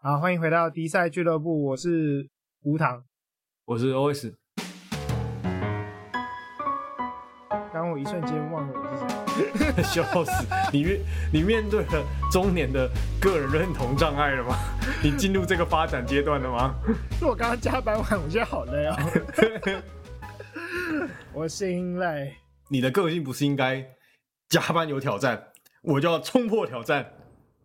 好，欢迎回到迪赛俱乐部，我是吴唐，我是 OS。刚刚我一瞬间忘了我是谁，笑死！你面你面对了中年的个人认同障碍了吗？你进入这个发展阶段了吗？是 我刚刚加班完，我觉得好累啊。我心累。你的个性不是应该加班有挑战，我就要冲破挑战。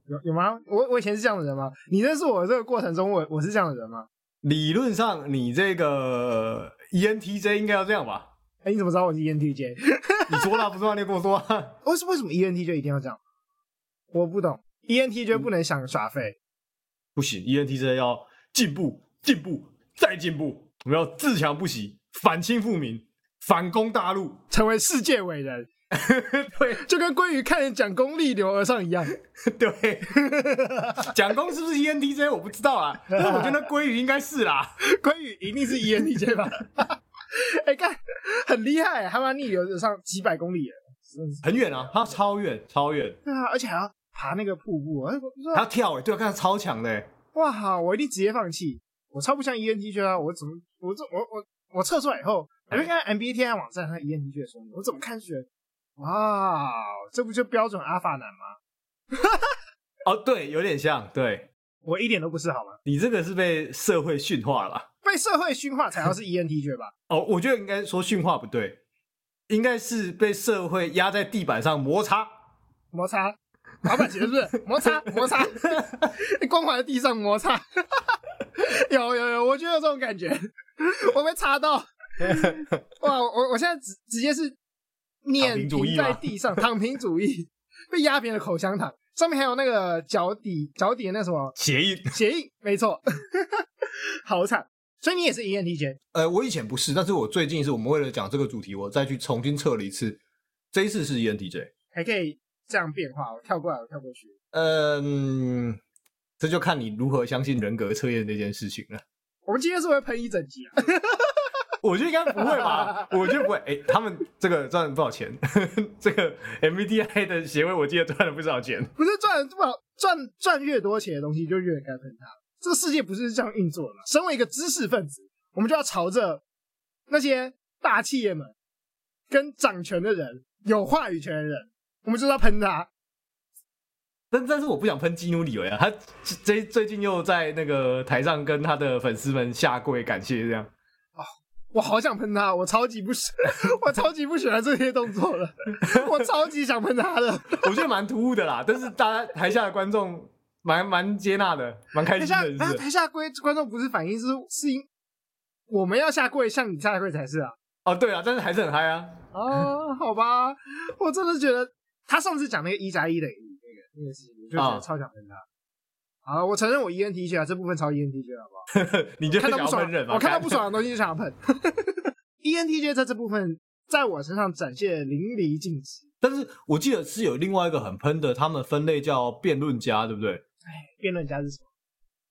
有有吗？我我以前是这样的人吗？你认识我这个过程中，我我是这样的人吗？理论上，你这个 ENTJ 应该要这样吧？哎、欸，你怎么知道我是 ENTJ？你说了不是吗？你跟我说、啊。为什为什么 ENTJ 一定要这样？我不懂，ENTJ 不能想耍废、嗯，不行，ENTJ 要进步，进步，再进步，我们要自强不息，反清复明，反攻大陆，成为世界伟人。对，就跟鲑鱼看人蒋公逆流而上一样。对，蒋公是不是 ENTJ？我不知道啊，但是我觉得鲑鱼应该是啦，鲑鱼一定是 ENTJ 吧？哎、欸，看，很厉害，他妈逆流而上几百公里，很远啊，他超远，超远。对啊，而且还要爬那个瀑布，还要跳，哎，对啊，看他超强的。哇，我一定直接放弃，我超不像 ENTJ 啊！我怎么，我这，我我我测出来以后，我就看 MBTI 网站上 ENTJ 的说明，我怎么看出来？哇，这不就标准阿法男吗？哦，对，有点像。对，我一点都不是，好吗？你这个是被社会驯化了？被社会驯化才要是 ENTJ 吧？哦，我觉得应该说驯化不对，应该是被社会压在地板上摩擦，摩擦，滑板鞋是不是？摩擦，摩擦，光滑的地上摩擦。有有有，我就有这种感觉，我被擦到。哇，我我现在直直接是。碾平在地上，躺平主义被压扁的口香糖，上面还有那个脚底脚底的那什么鞋印，鞋印没错，好惨。所以你也是 ENTJ？呃，我以前不是，但是我最近是我们为了讲这个主题，我再去重新测了一次，这一次是 ENTJ，还可以这样变化，我跳过来，我跳过去。嗯，这就看你如何相信人格测验这件事情了。我们今天是不是会喷一整集啊？我觉得应该不会吧？我觉得不会。哎、欸，他们这个赚了不少钱，这个 MBTI 的协会我记得赚了不少钱。不是赚了多少，赚赚越多钱的东西就越该喷他。这个世界不是这样运作的吗？身为一个知识分子，我们就要朝着那些大企业们跟掌权的人、有话语权的人，我们就要喷他。但但是我不想喷基努里维啊，他最最近又在那个台上跟他的粉丝们下跪感谢这样。我好想喷他，我超级不喜，我超级不喜欢这些动作了，我超级想喷他的。我觉得蛮突兀的啦，但是大家台下的观众蛮蛮接纳的，蛮开心的。是台下台下观观众不是反应是是因我们要下跪，向你下跪才是啊。哦，对啊，但是还是很嗨啊。哦，好吧，我真的觉得他上次讲那个一加一等于那个那个事情，我就觉得超想喷他。哦好，我承认我 ENTJ 啊，这部分超 ENTJ 好不好？你就看到不爽，人我看到不爽的东西就想要喷。ENTJ 在这部分在我身上展现淋漓尽致。但是我记得是有另外一个很喷的，他们分类叫辩论家，对不对？哎，辩论家是什么？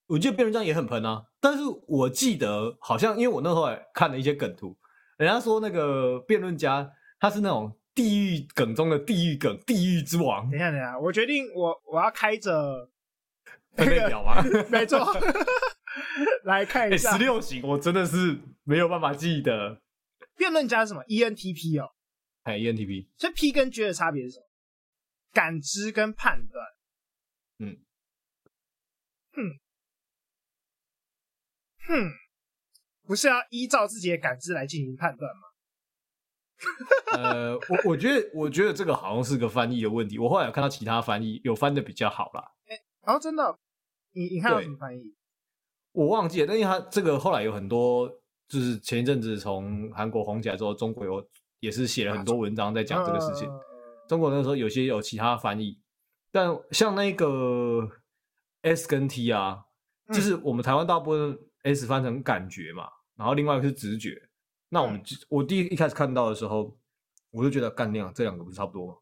我记得辩论家也很喷啊。但是我记得好像，因为我那时候还看了一些梗图，人家说那个辩论家他是那种地狱梗中的地狱梗，地狱之王。等一下，等一下，我决定我我要开着。分类表吗？没错，来看一下十六型，我真的是没有办法记得。辩论家是什么？ENTP 哦，哎，ENTP。所以 P 跟 G 的差别是什么？感知跟判断。嗯，哼，哼，不是要依照自己的感知来进行判断吗？呃，我我觉得，我觉得这个好像是个翻译的问题。我后来有看到其他翻译有翻的比较好啦。哦、真的，你你看有什么翻译？我忘记了，但因为他这个后来有很多，就是前一阵子从韩国红起来之后，中国有也是写了很多文章在讲这个事情。啊、中国那时候有些有其他翻译，但像那个 S 跟 T 啊，嗯、就是我们台湾大部分 S 翻成感觉嘛，然后另外一个是直觉。那我们、嗯、我第一一开始看到的时候，我就觉得干那样这两个不是差不多吗？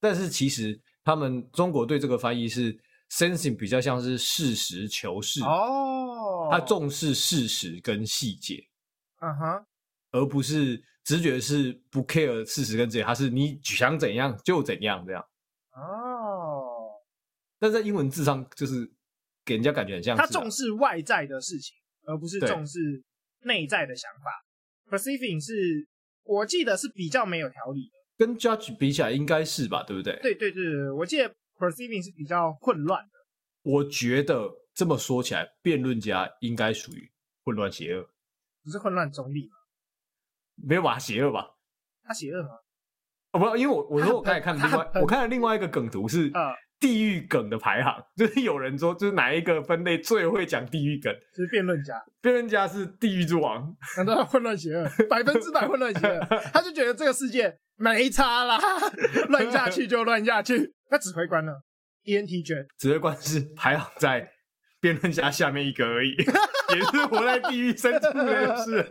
但是其实他们中国对这个翻译是。Sensing 比较像是事实事求是。哦，他重视事实跟细节，嗯哼，而不是直觉是不 care 事实跟这些，他是你想怎样就怎样这样。哦。但在英文字上就是给人家感觉很像、啊、他重视外在的事情，而不是重视内在的想法。Perceiving 是我记得是比较没有条理的，跟 Judge 比起来应该是吧，对不对？对对对对，我记得 Perceiving 是比较混乱的。我觉得这么说起来，辩论家应该属于混乱邪恶，不是混乱中立吗？没有把他邪恶吧？他邪恶吗？哦，不，因为我我说我刚才看另外，我看了另外一个梗图是地狱梗的排行，就是有人说就是哪一个分类最会讲地狱梗，就是辩论家，辩论家是地狱之王，难道混乱邪恶，百分之百混乱邪恶，他就觉得这个世界没差啦，乱下去就乱下去。那指挥官呢？ENTJ 指挥官是排行在辩论家下面一个而已，也是活在地狱深处的事。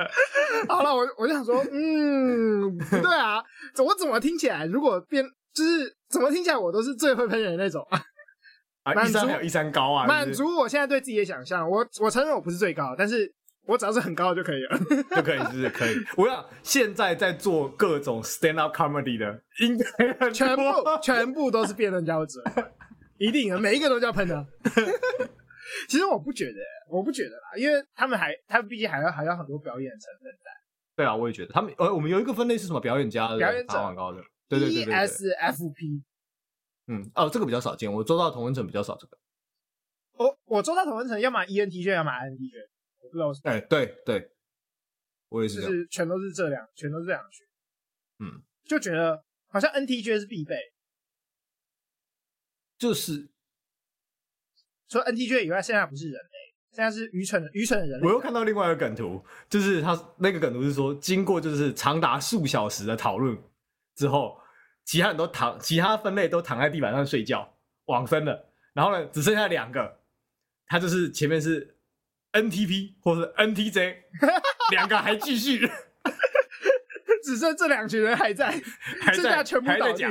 好了，我我就想说，嗯，不对啊，我怎么听起来，如果辩就是怎么听起来，我都是最会喷人的那种 啊。啊，一山还有一山高啊，满足我现在对自己的想象。我我承认我不是最高，但是我只要是很高就可以了，就可以，是不是可以？我要现在在做各种 stand up comedy 的，应该全部全部都是辩论家者，一定的，每一个都叫喷的。其实我不觉得，我不觉得啦，因为他们还，他们毕竟还要还要很多表演成分在。对啊，我也觉得他们，呃，我们有一个分类是什么？表演家的，表演者，很高的，对对对对 ESFP。嗯，哦，这个比较少见，我周到同温层比较少这个。我我周到同温层要么 ENTJ，要么 INTJ，我不知道是。哎，对对，我也是，就是全都是这两，全都是这两群。嗯，就觉得好像 NTJ 是必备，就是。除了 NTJ 以外，现在不是人类，现在是愚蠢的愚蠢的人类。我又看到另外一个梗图，就是他那个梗图是说，经过就是长达数小时的讨论之后，其他人都躺，其他分类都躺在地板上睡觉，往生了。然后呢，只剩下两个，他就是前面是 NTP 或是 NTJ，两个还继续，只剩这两群人还在，还在剩下全部倒地。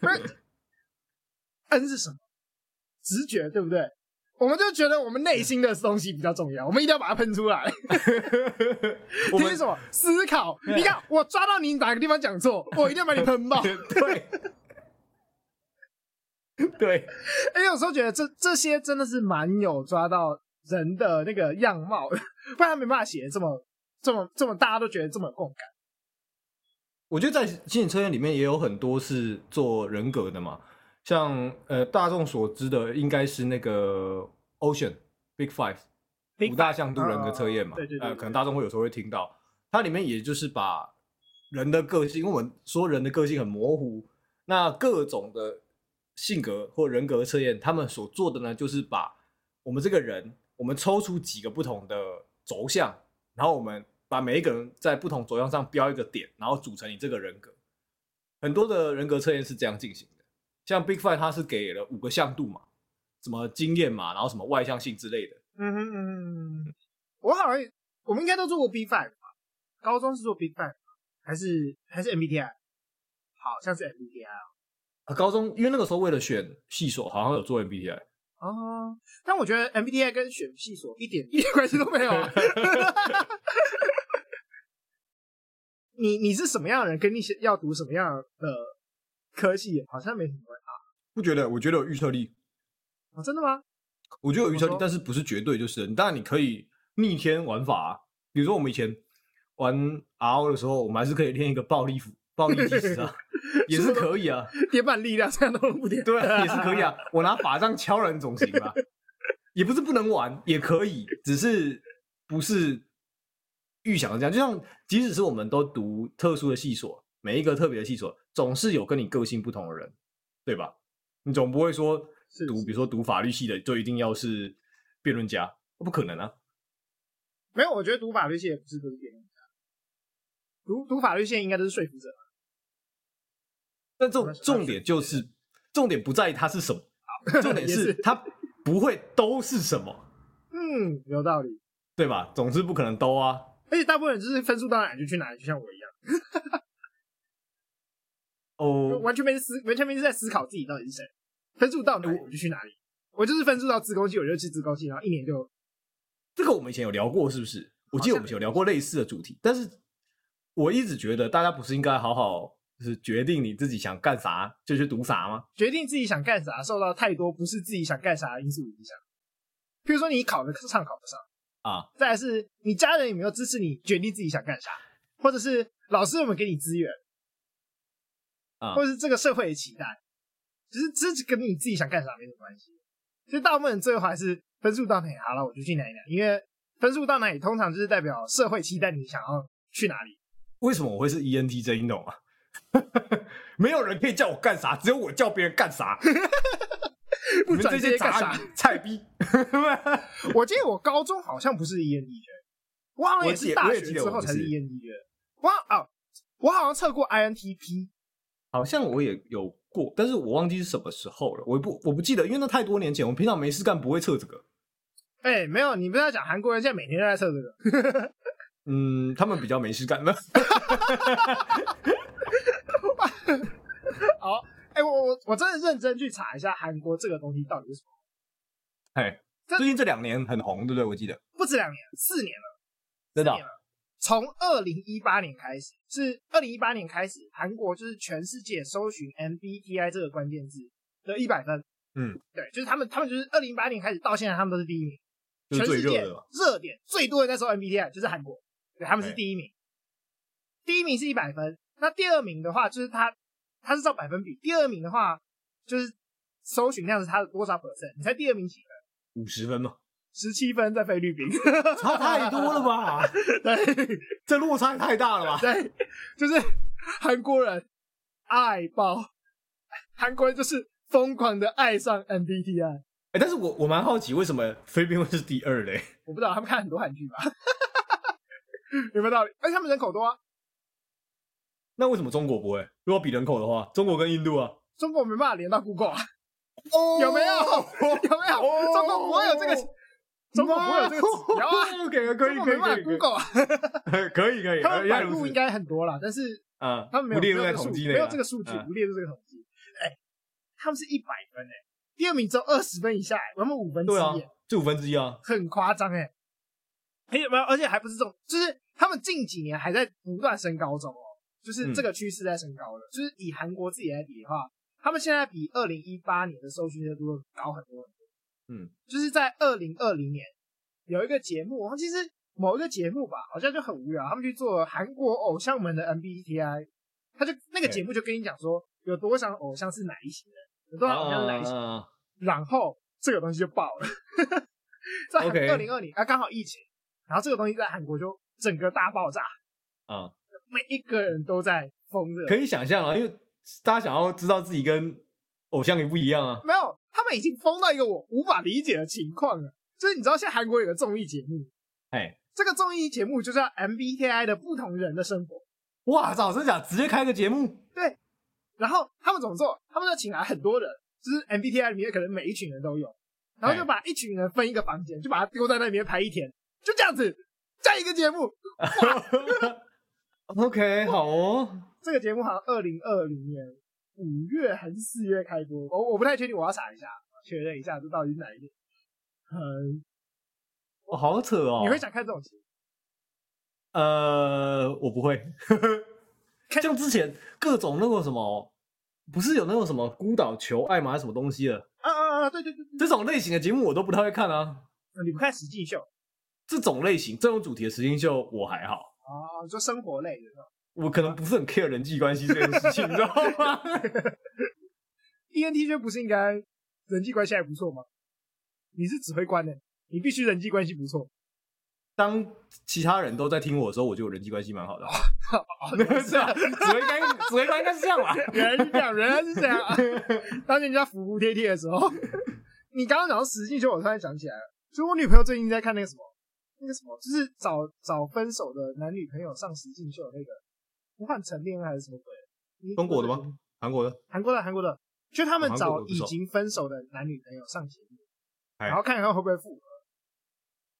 不是 N 是什么？直觉对不对？我们就觉得我们内心的东西比较重要，我们一定要把它喷出来。听什么思考？你看，我抓到你哪个地方讲错，我一定要把你喷爆。对，对。哎、欸，有时候觉得这这些真的是蛮有抓到人的那个样貌，不然没办法写这么这么这么大家都觉得这么有共感。我觉得在心理测验里面也有很多是做人格的嘛。像呃，大众所知的应该是那个 Ocean Big Five 五大向度人格测验嘛，对对对，呃，可能大众会有时候会听到，它里面也就是把人的个性，因为我们说人的个性很模糊，那各种的性格或人格测验，他们所做的呢，就是把我们这个人，我们抽出几个不同的轴向，然后我们把每一个人在不同轴向上标一个点，然后组成你这个人格。很多的人格测验是这样进行的。像 Big Five，它是给了五个向度嘛，什么经验嘛，然后什么外向性之类的。嗯哼嗯嗯，我好像我们应该都做过 Big Five 吧？高中是做 Big Five 还是还是 MBTI？好像是 MBTI 啊。高中因为那个时候为了选系所，好像有做 MBTI。哦，但我觉得 MBTI 跟选系所一点一点关系都没有啊。你你是什么样的人？跟你要读什么样的？科技好像没什么啊，不觉得？我觉得有预测力啊，真的吗？我觉得有预测力，但是不是绝对就是。当然你可以逆天玩法啊，比如说我们以前玩 RO 的时候，我们还是可以练一个暴力斧、暴力技师啊，也是可以啊。叠板力量这样都不叠，对啊，也是可以啊。我拿法杖敲人总行吧？也不是不能玩，也可以，只是不是预想的这样。就像即使是我们都读特殊的系所，每一个特别的系所。总是有跟你个性不同的人，对吧？你总不会说读，比如说读法律系的就一定要是辩论家，不可能啊。没有，我觉得读法律系也不是都是辩论家，读读法律系应该都是说服者。但重重点就是，重点不在于他是什么，重点是他不会都是什么。嗯，有道理，对吧？总之不可能都啊。而且大部分人就是分数到哪就去哪里，就像我一样。哦，完全没思，完全没是在思考自己到底是谁，分数到哪我就去哪里，我就是分数到资工系我就去资工系，然后一年就。这个我们以前有聊过，是不是？我记得我们以前有聊过类似的主题，但是我一直觉得大家不是应该好好就是决定你自己想干啥就去读啥吗？决定自己想干啥受到太多不是自己想干啥的因素影响。譬如说你考的上考不上啊，再来是你家人有没有支持你决定自己想干啥，或者是老师有没有给你资源啊，或者是这个社会的期待，只是这是跟你自己想干啥没什么关系。其实大部分人最后还是分数到哪里好了，我就去哪里哪里，因为分数到哪里通常就是代表社会期待你想要去哪里。为什么我会是 ENTJ 你懂吗？没有人可以叫我干啥，只有我叫别人干啥。不转这些干啥？菜逼！我记得我高中好像不是 ENTJ，我好像也是大学之后才是 ENTJ。我啊，我好像测过 INTP，好像我也有过，但是我忘记是什么时候了，我不我不记得，因为那太多年前，我平常没事干不会测这个。哎、欸，没有，你不是在讲韩国人现在每天都在测这个？嗯，他们比较没事干呢。好，哎、欸，我我我真的认真去查一下韩国这个东西到底是什么。哎，最近这两年很红，对不对？我记得不止两年，四年了，真的。从二零一八年开始，是二零一八年开始，韩国就是全世界搜寻 MBTI 这个关键字的一百分。嗯，对，就是他们，他们就是二零一八年开始到现在，他们都是第一名。全世界热点最多人在搜 MBTI 就是韩国，对，他们是第一名。第一名是一百分，那第二名的话就是他，他是照百分比。第二名的话就是搜寻量是他的多少 percent？你猜第二名几分？五十分吗？十七分，在菲律宾，差太多了吧？对，这落差也太大了吧？对，就是韩国人爱爆，韩国人就是疯狂的爱上 MBTI。哎、欸，但是我我蛮好奇，为什么菲律宾会是第二嘞？我不知道，他们看很多韩剧吧？有没有道理？而且他们人口多啊。那为什么中国不会？如果比人口的话，中国跟印度啊，中国没办法连到 Google 啊？哦、有没有？有没有？哦、中国不会有这个，中国不会有这个指标 啊？可以可以可以可以 Google 啊？可以可以，他们百度应该很多啦，但是啊，他们没有列入在统计内，没有这个数据，不列入这个统计。哎，他们是一百分哎。第二名只有二十分以下，我们五分之一，啊，就五分之一啊，很夸张哎！而且没有，而且还不是这种，就是他们近几年还在不断升高中哦，就是这个趋势在升高的。嗯、就是以韩国自己来比的话，他们现在比二零一八年的搜寻热度高很多很多。嗯，就是在二零二零年有一个节目，其实某一个节目吧，好像就很无聊，他们去做韩国偶像们的 MBTI，他就那个节目就跟你讲说，有多少偶像是哪一型人。都好像是哪一型，然后这个东西就爆了，在二零二零啊，刚好疫情，然后这个东西在韩国就整个大爆炸啊，每一个人都在疯热，可以想象啊，因为大家想要知道自己跟偶像也不一样啊，没有，他们已经疯到一个我无法理解的情况了，就是你知道现在韩国有个综艺节目，哎，这个综艺节目就叫 MBTI 的不同人的生活，哇，早真假，直接开个节目，对。然后他们怎么做？他们就请来很多人，就是 MBTI 里面可能每一群人都有，然后就把一群人分一个房间，就把它丢在那边拍一天，就这样子，这一个节目。OK，好哦。这个节目好像二零二零年五月还是四月开播，我我不太确定，我要查一下，确认一下这到底是哪一个。嗯，我好扯哦。你会想看这种节目？呃，我不会。像之前各种那个什么。不是有那种什么孤岛求爱吗？什么东西的？啊啊啊！对对对，这种类型的节目我都不太会看啊。你不看实境秀？这种类型、这种主题的实境秀我还好。哦，就生活类的。我可能不是很 care 人际关系这件事情，你知道吗？ENTJ 不是应该人际关系还不错吗？你是指挥官呢，你必须人际关系不错。当其他人都在听我的时候，我就有人际关系蛮好的。是啊，指挥官，指挥官应该是这样吧？原来是这样，原来是这样啊！当人家服服帖帖的时候，你刚刚讲到实境秀，我突然想起来了，就我女朋友最近在看那个什么，那个什么，就是找找分手的男女朋友上实境秀的那个，不换成恋爱还是什么鬼？中国的吗？韩国的？韩国的，韩国的，就他们找已经分手的男女朋友上节目，然后看看会不会复合。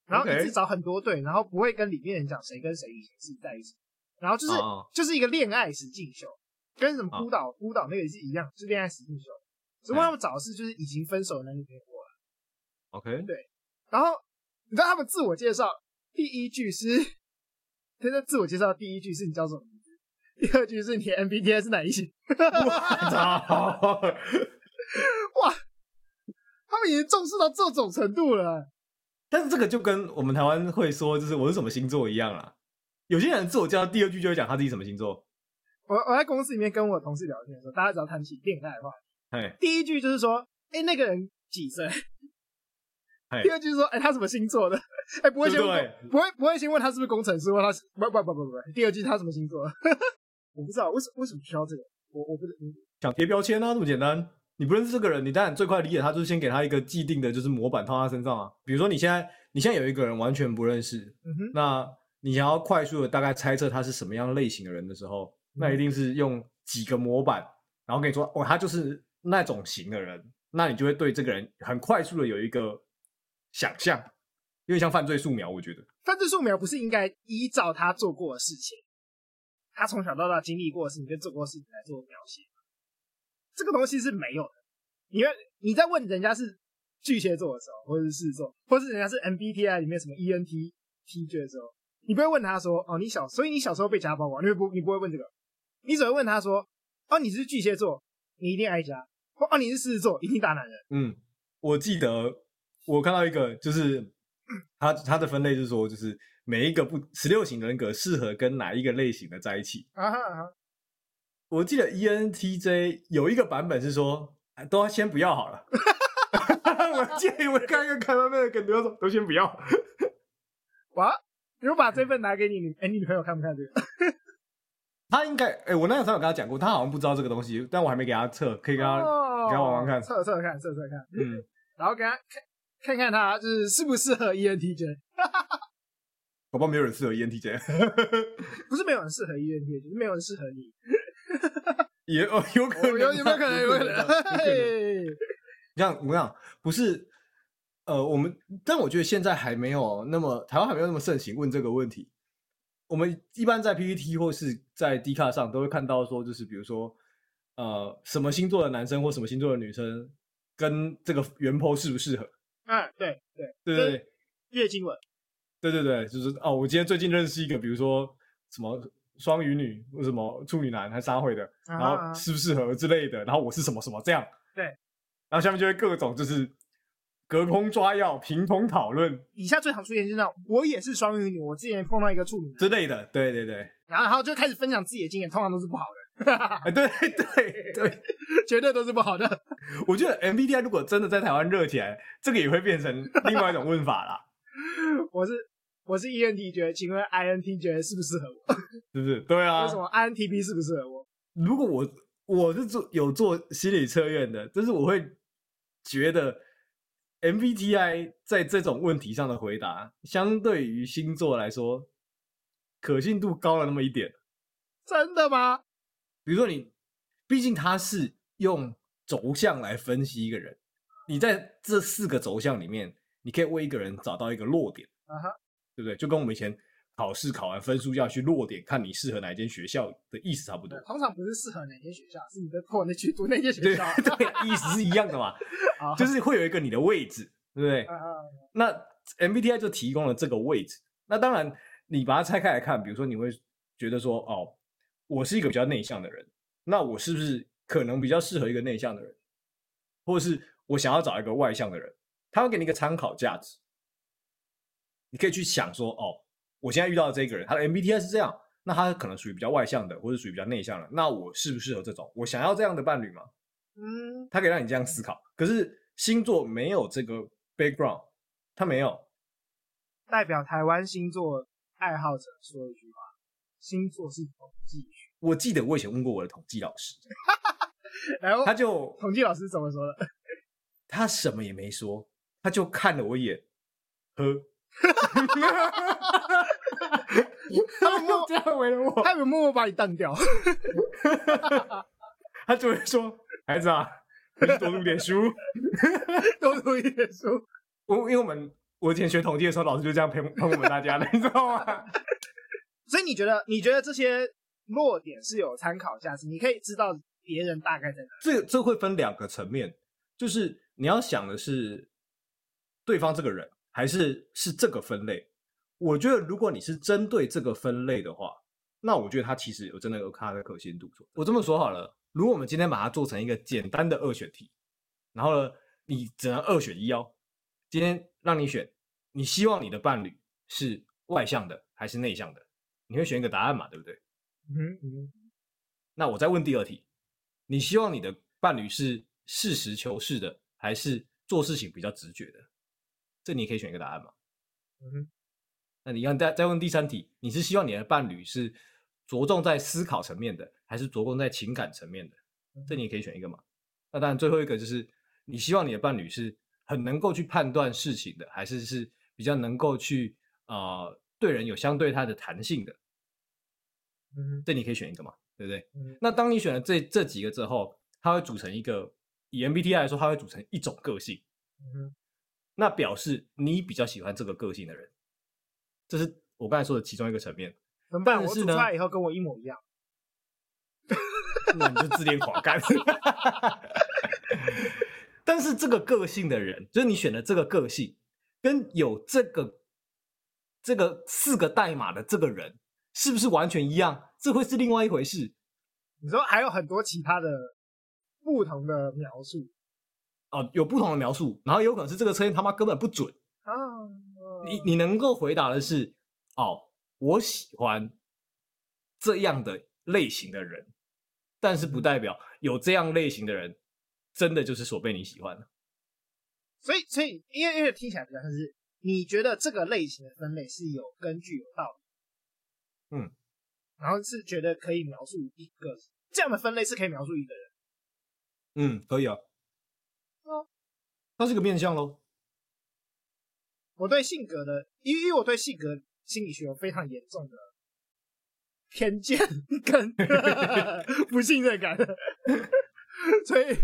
然后一直找很多对然后不会跟里面人讲谁跟谁以前是在一起，然后就是、uh, 就是一个恋爱实境秀，跟什么孤岛、uh, 孤岛那个也是一样，是恋爱实境秀。只不过他们找的是就是已经分手的男女朋友过来。OK，对。然后你知道他们自我介绍第一句是，他在自我介绍第一句是你叫什么名字？第二句是你的 MBTI 是哪一型？哇，他们已经重视到这种程度了。但是这个就跟我们台湾会说，就是我是什么星座一样啦。有些人自我介绍第二句就会讲他自己什么星座。我我在公司里面跟我同事聊天的时候，大家只要谈起恋爱的话，哎，第一句就是说，哎、欸，那个人几岁？第二句是说，哎、欸，他什么星座的？哎、欸，不会先问，对对不会不会先问他是不是工程师，问他是不不不不不，第二句他什么星座？我不知道为什为什么需要这个，我我不是想贴标签啊，这么简单。你不认识这个人，你当然最快理解他就是先给他一个既定的，就是模板套他身上啊。比如说你现在你现在有一个人完全不认识，嗯哼，那你想要快速的大概猜测他是什么样类型的人的时候，那一定是用几个模板，然后跟你说哦，他就是那种型的人，那你就会对这个人很快速的有一个想象，有点像犯罪素描。我觉得犯罪素描不是应该依照他做过的事情，他从小到大经历过的事情跟做过的事情来做描写。这个东西是没有的。因为你在问人家是巨蟹座的时候，或者是狮子座，或是人家是 MBTI 里面什么 ENTJ 的时候，你不会问他说：“哦，你小，所以你小时候被家暴过？”你会不，你不会问这个，你只会问他说：“哦，你是巨蟹座，你一定爱家。”哦，你是狮子座，一定大男人。嗯，我记得我看到一个，就是他他的分类是说，就是每一个不十六型人格适合跟哪一个类型的在一起。啊哈啊哈。我记得 ENTJ 有一个版本是说，都先不要好了。我建议我看一个看到那个梗，都说都先不要。哇，你我把这份拿给你，哎、欸，你女朋友看不看这个？他应该，哎、欸，我那个时候有跟他讲过，他好像不知道这个东西，但我还没给他测，可以跟他、哦、给他玩玩看，测测看，测测看，嗯，然后给他看看看他就是适不适合 ENTJ。宝宝没有人适合 ENTJ，不是没有人适合 ENTJ，就是没有人适合你。也哦，有可能，有有没有可能？有可能。像我讲，不是，呃，我们，但我觉得现在还没有那么台湾还没有那么盛行问这个问题。我们一般在 PPT 或是在 D 卡上都会看到说，就是比如说，呃，什么星座的男生或什么星座的女生跟这个原 po 适不适合？啊，对对对对对，月经文，对对对，就是哦，我今天最近认识一个，比如说什么。双鱼女为什么处女男还撒会的，然后适不适合之类的，然后我是什么什么这样，对，然后下面就会各种就是隔空抓药、凭空讨论。以下最常出现就是那种我也是双鱼女，我之前碰到一个处女之类的，对对对，然后然后就开始分享自己的经验，通常都是不好的，哎，对对对，绝对都是不好的。我觉得 MBTI 如果真的在台湾热起来，这个也会变成另外一种问法啦。我是。我是 ENTJ，请问 INTJ 适不适合我？是不是？对啊。为什么 INTP 适不适合我？如果我我是做有做心理测验的，就是我会觉得 MBTI 在这种问题上的回答，相对于星座来说，可信度高了那么一点。真的吗？比如说你，毕竟它是用轴向来分析一个人，你在这四个轴向里面，你可以为一个人找到一个弱点。啊哈。对不对？就跟我们以前考试考完分数要去落点，看你适合哪间学校的意思差不多。通常不是适合哪间学校，是你的破那去读那间学校。对，对，意思是一样的嘛。就是会有一个你的位置，对不对？啊啊啊那 MBTI 就提供了这个位置。那当然，你把它拆开来看，比如说你会觉得说，哦，我是一个比较内向的人，那我是不是可能比较适合一个内向的人？或者是我想要找一个外向的人？他会给你一个参考价值。你可以去想说，哦，我现在遇到的这个人，他的 MBTI 是这样，那他可能属于比较外向的，或者属于比较内向的，那我适不适合这种？我想要这样的伴侣吗？嗯，他可以让你这样思考。可是星座没有这个 background，他没有。代表台湾星座爱好者说一句话：星座是统计学。我记得我以前问过我的统计老师，然后他就统计老师怎么说的？他什么也没说，他就看了我一眼，呵。哈哈哈哈哈！他们默这样围了我，他们默默把你当掉。他就会说：“孩子啊，你多读点书，多读一点书。”我因为我们我以前学统计的时候，老师就这样喷喷我们大家的，你知道吗？所以你觉得你觉得这些弱点是有参考价值？你可以知道别人大概在哪？这这会分两个层面，就是你要想的是对方这个人。还是是这个分类，我觉得如果你是针对这个分类的话，那我觉得它其实有真的有它的可信度。我这么说好了，如果我们今天把它做成一个简单的二选题，然后呢，你只能二选一哦。今天让你选你希望你的伴侣是外向的还是内向的？你会选一个答案嘛？对不对？嗯嗯。那我再问第二题，你希望你的伴侣是实事求是的，还是做事情比较直觉的？这你可以选一个答案嘛？嗯哼。那你看再再问第三题，你是希望你的伴侣是着重在思考层面的，还是着重在情感层面的？这你也可以选一个嘛？那当然最后一个就是你希望你的伴侣是很能够去判断事情的，还是是比较能够去呃对人有相对他的弹性的？嗯，这你可以选一个嘛？对不对？嗯，那当你选了这这几个之后，它会组成一个，以 MBTI 来说，它会组成一种个性。那表示你比较喜欢这个个性的人，这是我刚才说的其中一个层面。但是呢？我出来以后跟我一模一样，那你就自恋狂干。但是这个个性的人，就是你选的这个个性，跟有这个这个四个代码的这个人，是不是完全一样？这会是另外一回事。你说还有很多其他的不同的描述哦，有不同的描述，然后有可能是这个测验他妈根本不准啊。你你能够回答的是，哦，我喜欢这样的类型的人，但是不代表有这样类型的人真的就是所被你喜欢的。所以，所以因为因为听起来比较像是你觉得这个类型的分类是有根据、有道理。嗯。然后是觉得可以描述一个这样的分类是可以描述一个人，嗯，可以啊，哦，它是个面相喽。我对性格的，因为我对性格心理学有非常严重的偏见跟 不信任感，所以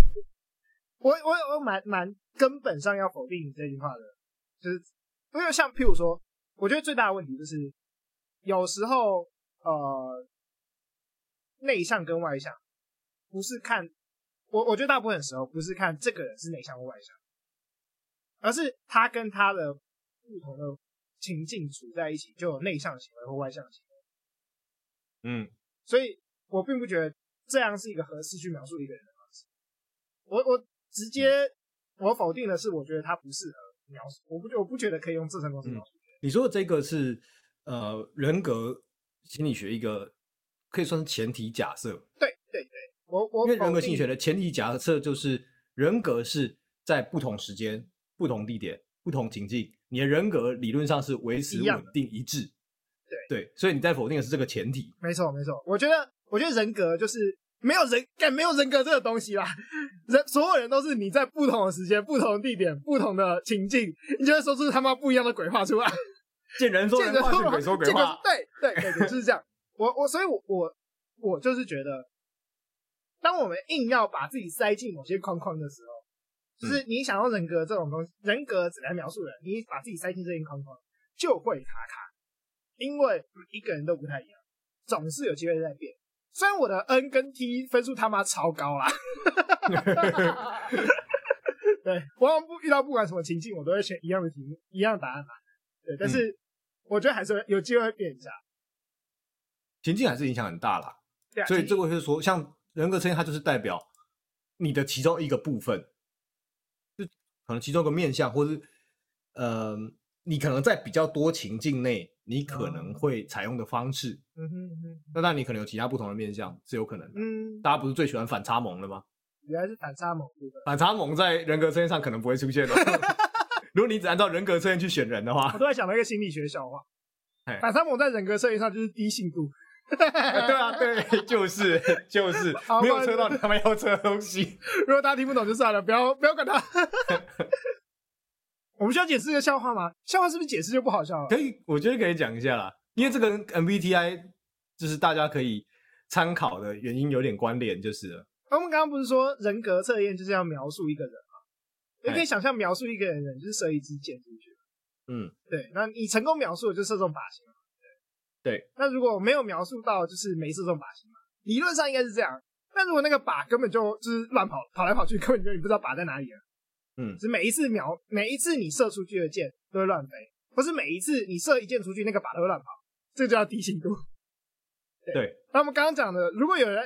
我我我蛮蛮根本上要否定你这句话的，就是因为像譬如说，我觉得最大的问题就是有时候。呃，内向跟外向不是看我，我觉得大部分的时候不是看这个人是内向或外向，而是他跟他的不同的情境处在一起，就有内向行为或外向行为。嗯，所以我并不觉得这样是一个合适去描述一个人的方式。我我直接我否定的是，我觉得他不适合描述，我不我不觉得可以用这层东西描述。你说的这个是呃人格。心理学一个可以算是前提假设，对对对，我我因为人格心理学的前提假设就是人格是在不同时间、不同地点、不同情境，你的人格理论上是维持稳定一致。对对，所以你在否定的是这个前提。没错没错，我觉得我觉得人格就是没有人，干没有人格这个东西啦。人所有人都是你在不同的时间、不同的地点、不同的情境，你就会说出他妈不一样的鬼话出来。见人说人话，见鬼说鬼话。对对对对，就是这样。我我所以我，我我我就是觉得，当我们硬要把自己塞进某些框框的时候，就是你想要人格这种东西，人格只来描述人，你把自己塞进这些框框，就会卡卡。因为一个人都不太一样，总是有机会在变。虽然我的 N 跟 T 分数他妈超高啦，对，往往不遇到不管什么情境，我都会选一样的题目，一样的答案嘛。对，但是我觉得还是有机会变一下，情境还是影响很大啦。对啊，所以这个就是说，像人格测验，它就是代表你的其中一个部分，就可能其中一个面向，或是呃，你可能在比较多情境内，你可能会采用的方式。嗯哼嗯哼。那那你可能有其他不同的面向，是有可能的。嗯。大家不是最喜欢反差萌的吗？原来是反差萌，对？反差萌在人格测验上可能不会出现的。如果你只按照人格测验去选人的话，我都在想到一个心理学笑话。反差萌在人格测验上就是低信度。对啊，对，就是就是，没有车到你他妈要车的东西。如果大家听不懂就算了，不要不要管他。我们需要解释一个笑话吗？笑话是不是解释就不好笑了？可以，我觉得可以讲一下啦，因为这个 MBTI 就是大家可以参考的原因有点关联，就是了。我们刚刚不是说人格测验就是要描述一个人吗？你可以想象描述一个人，人就是射一支箭出去。嗯，对。那你成功描述的就射中靶心嘛？对。那如果没有描述到，就是没射中靶心嘛？理论上应该是这样。但如果那个靶根本就就是乱跑，跑来跑去，根本就你不知道靶在哪里了。嗯。是每一次瞄，每一次你射出去的箭都会乱飞，不是每一次你射一箭出去，那个靶都会乱跑。这个就叫低信度。对。那我们刚刚讲的，如果有人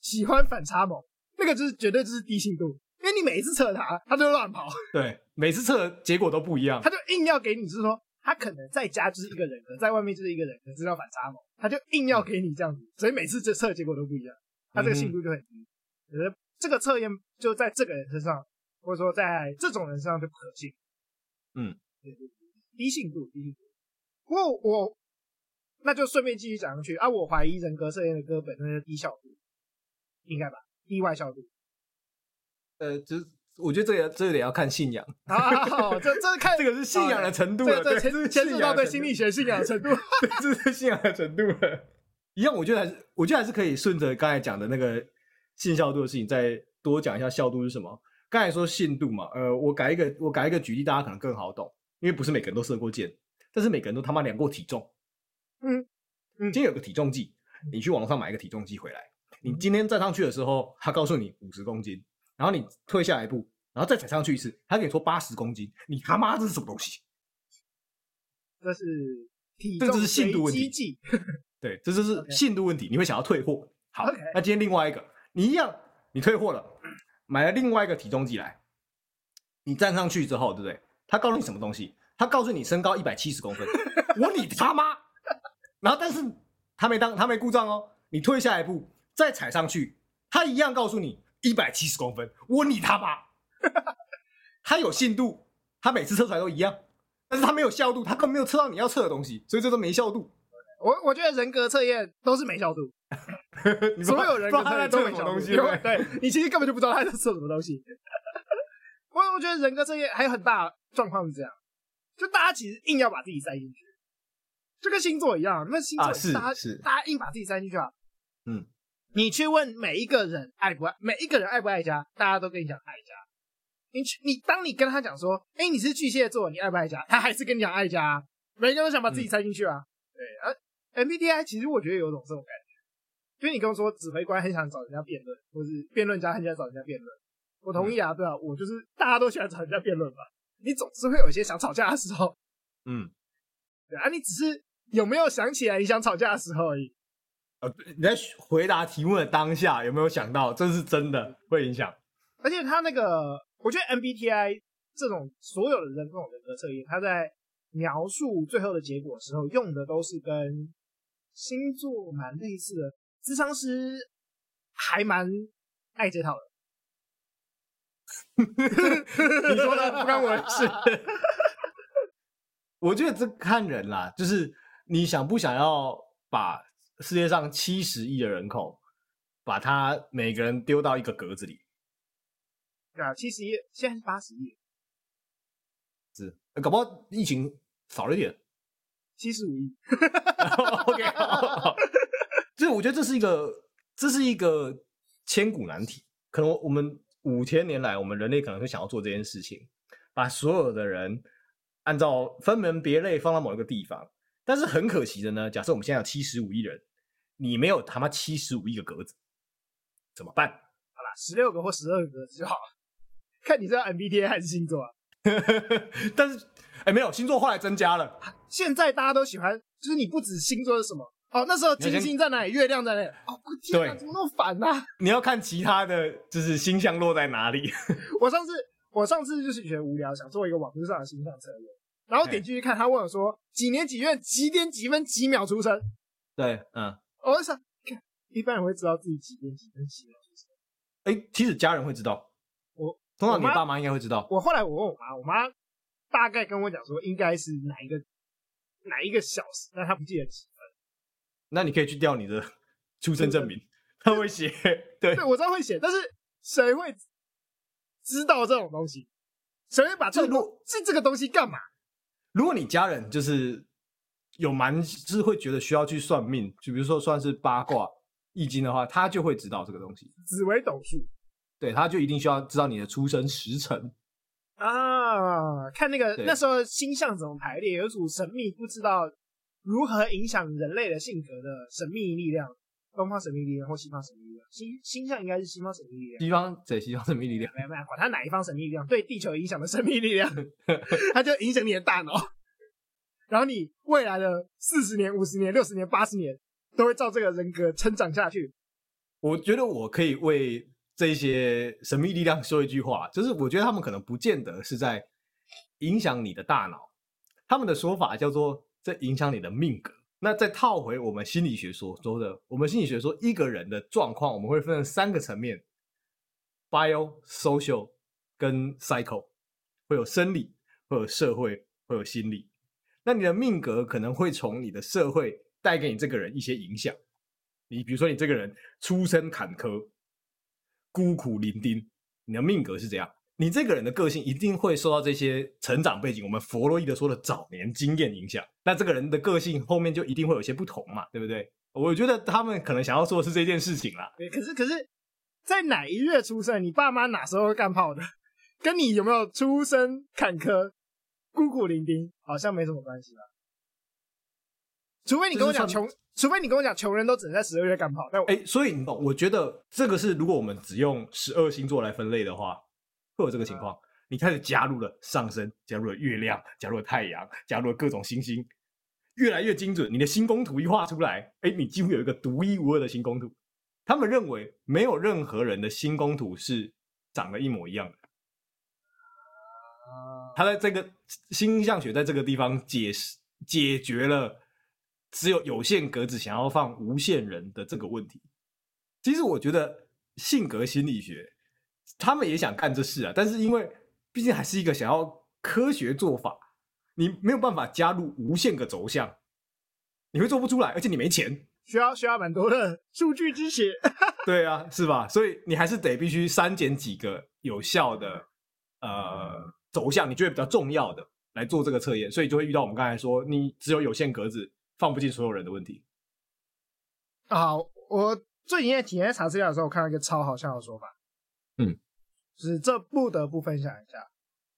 喜欢反差萌，那个就是绝对就是低信度。因为为你每一次测它，它就乱跑。对，每次测结果都不一样。他就硬要给你，就是说他可能在家就是一个人格，在外面就是一个人格，知道反差萌。他就硬要给你这样子，所以每次这测结果都不一样，他这个信度就很低。觉得、嗯、这个测验就在这个人身上，或者说在这种人身上就不可信。嗯，对对对，低信度，低信度。不过我那就顺便继续讲上去啊，我怀疑人格测验的歌本身是低效度，应该吧？意外效度。呃，就是我觉得这个这个得要看信仰啊，这这看这个是信仰的程度了，对，牵牵涉到对心理学信仰的程度，这是信仰的程度了。一样，我觉得还是我觉得还是可以顺着刚才讲的那个信效度的事情，再多讲一下效度是什么。刚才说信度嘛，呃，我改一个我改一个举例，大家可能更好懂，因为不是每个人都射过箭，但是每个人都他妈量过体重。嗯嗯，今天有个体重计，你去网上买一个体重计回来，你今天站上去的时候，他告诉你五十公斤。然后你退下来一步，然后再踩上去一次，他给你说八十公斤，你他妈这是什么东西？这是这是信度问题。对，这就是信度问题。你会想要退货。好.那今天另外一个，你一样，你退货了，买了另外一个体重计来，你站上去之后，对不对？他告诉你什么东西？他告诉你身高一百七十公分。我你他妈！然后但是他没当，他没故障哦。你退下一步，再踩上去，他一样告诉你。一百七十公分，我你他妈！他有信度，他每次测出来都一样，但是他没有效度，他根本没有测到你要测的东西，所以这都没效度。我我觉得人格测验都是没效度，所有人格测验都没效度。对，你其实根本就不知道他在测什么东西。我我觉得人格测验还有很大状况是这样，就大家其实硬要把自己塞进去，就跟星座一样，那星座大家是大家硬把自己塞进去啊，嗯。你去问每一个人爱不爱，每一个人爱不爱家，大家都跟你讲爱家。你去，你当你跟他讲说，哎、欸，你是巨蟹座，你爱不爱家？他还是跟你讲爱家。每个人都想把自己塞进去啊。嗯、对，而 MBTI 其实我觉得有种这种感觉，因为你跟我说指挥官很想找人家辩论，或是辩论家很想找人家辩论。我同意啊，对啊，我就是大家都喜欢找人家辩论嘛。你总是会有一些想吵架的时候，嗯，对啊，你只是有没有想起来你想吵架的时候而已。呃，你在回答提问的当下有没有想到这是真的会影响？而且他那个，我觉得 MBTI 这种所有的人这种人格测验，他在描述最后的结果的时候用的都是跟星座蛮类似的。智商师还蛮爱这套的。你说的不关我的事。我觉得这看人啦，就是你想不想要把。世界上七十亿的人口，把他每个人丢到一个格子里。对啊，七十亿，现在是八十亿，是，搞不好疫情少了一点，七十五亿。OK，所以我觉得这是一个，这是一个千古难题。可能我们五千年来，我们人类可能会想要做这件事情，把所有的人按照分门别类放到某一个地方。但是很可惜的呢，假设我们现在有七十五亿人。你没有他妈七十五亿个格子，怎么办？好啦，十六个或十二个格子就好了，看你是要 MBTI 还是星座啊？但是，哎、欸，没有星座后来增加了。现在大家都喜欢，就是你不止星座是什么？哦，那时候金星在哪里？月亮在哪里？哦，天哪，怎么那么烦啊？你要看其他的就是星象落在哪里。我上次，我上次就是觉得无聊，想做一个网络上的星象测验，然后点进去看，他问我说几年几月几点几分几秒出生？对，嗯。我在想，一般人会知道自己几点几分几秒出生。哎，其实家人会知道。我通常你爸妈应该会知道。我后来我问我妈，我妈大概跟我讲说，应该是哪一个哪一个小时，但她不记得几分。那你可以去调你的出生证明，他会写。对，对，我知道会写，但是谁会知道这种东西？谁会把这个这这个东西干嘛？如果你家人就是。有蛮是会觉得需要去算命，就比如说算是八卦易经的话，他就会知道这个东西。紫微斗数，对，他就一定需要知道你的出生时辰啊，看那个那时候星象怎么排列，有一组神秘不知道如何影响人类的性格的神秘力量，东方神秘力量或西方神秘力量，星星象应该是西方神秘力量，西方对西方神秘力量，没有没有，管他哪一方神秘力量，对地球影响的神秘力量，它就影响你的大脑。然后你未来的四十年、五十年、六十年、八十年，都会照这个人格成长下去。我觉得我可以为这些神秘力量说一句话，就是我觉得他们可能不见得是在影响你的大脑，他们的说法叫做在影响你的命格。那再套回我们心理学所说的，我们心理学说一个人的状况，我们会分成三个层面：bio、social 跟 psycho，会有生理，会有社会，会有心理。那你的命格可能会从你的社会带给你这个人一些影响。你比如说，你这个人出身坎坷。孤苦伶仃，你的命格是这样，你这个人的个性一定会受到这些成长背景，我们弗洛伊德说的早年经验影响。那这个人的个性后面就一定会有些不同嘛，对不对？我觉得他们可能想要做的是这件事情啦。对，可是可是，在哪一月出生，你爸妈哪时候会干炮的，跟你有没有出身坎坷、孤苦伶仃，好像没什么关系吧？除非你跟我讲穷。除非你跟我讲，穷人都只能在十二月赶跑。但哎、欸，所以我觉得这个是，如果我们只用十二星座来分类的话，会有这个情况。你开始加入了上升，加入了月亮，加入了太阳，加入了各种星星，越来越精准。你的星宫图一画出来，哎、欸，你几乎有一个独一无二的星宫图。他们认为没有任何人的星宫图是长得一模一样的。他在这个星象学在这个地方解释解决了。只有有限格子想要放无限人的这个问题，其实我觉得性格心理学他们也想干这事啊，但是因为毕竟还是一个想要科学做法，你没有办法加入无限个轴向，你会做不出来，而且你没钱，需要需要蛮多的数据支持。对啊，是吧？所以你还是得必须删减几个有效的呃轴向，你觉得比较重要的来做这个测验，所以就会遇到我们刚才说，你只有有限格子。放不进所有人的问题。好，我最近在体验在查资料的时候，我看到一个超好笑的说法。嗯，就是这不得不分享一下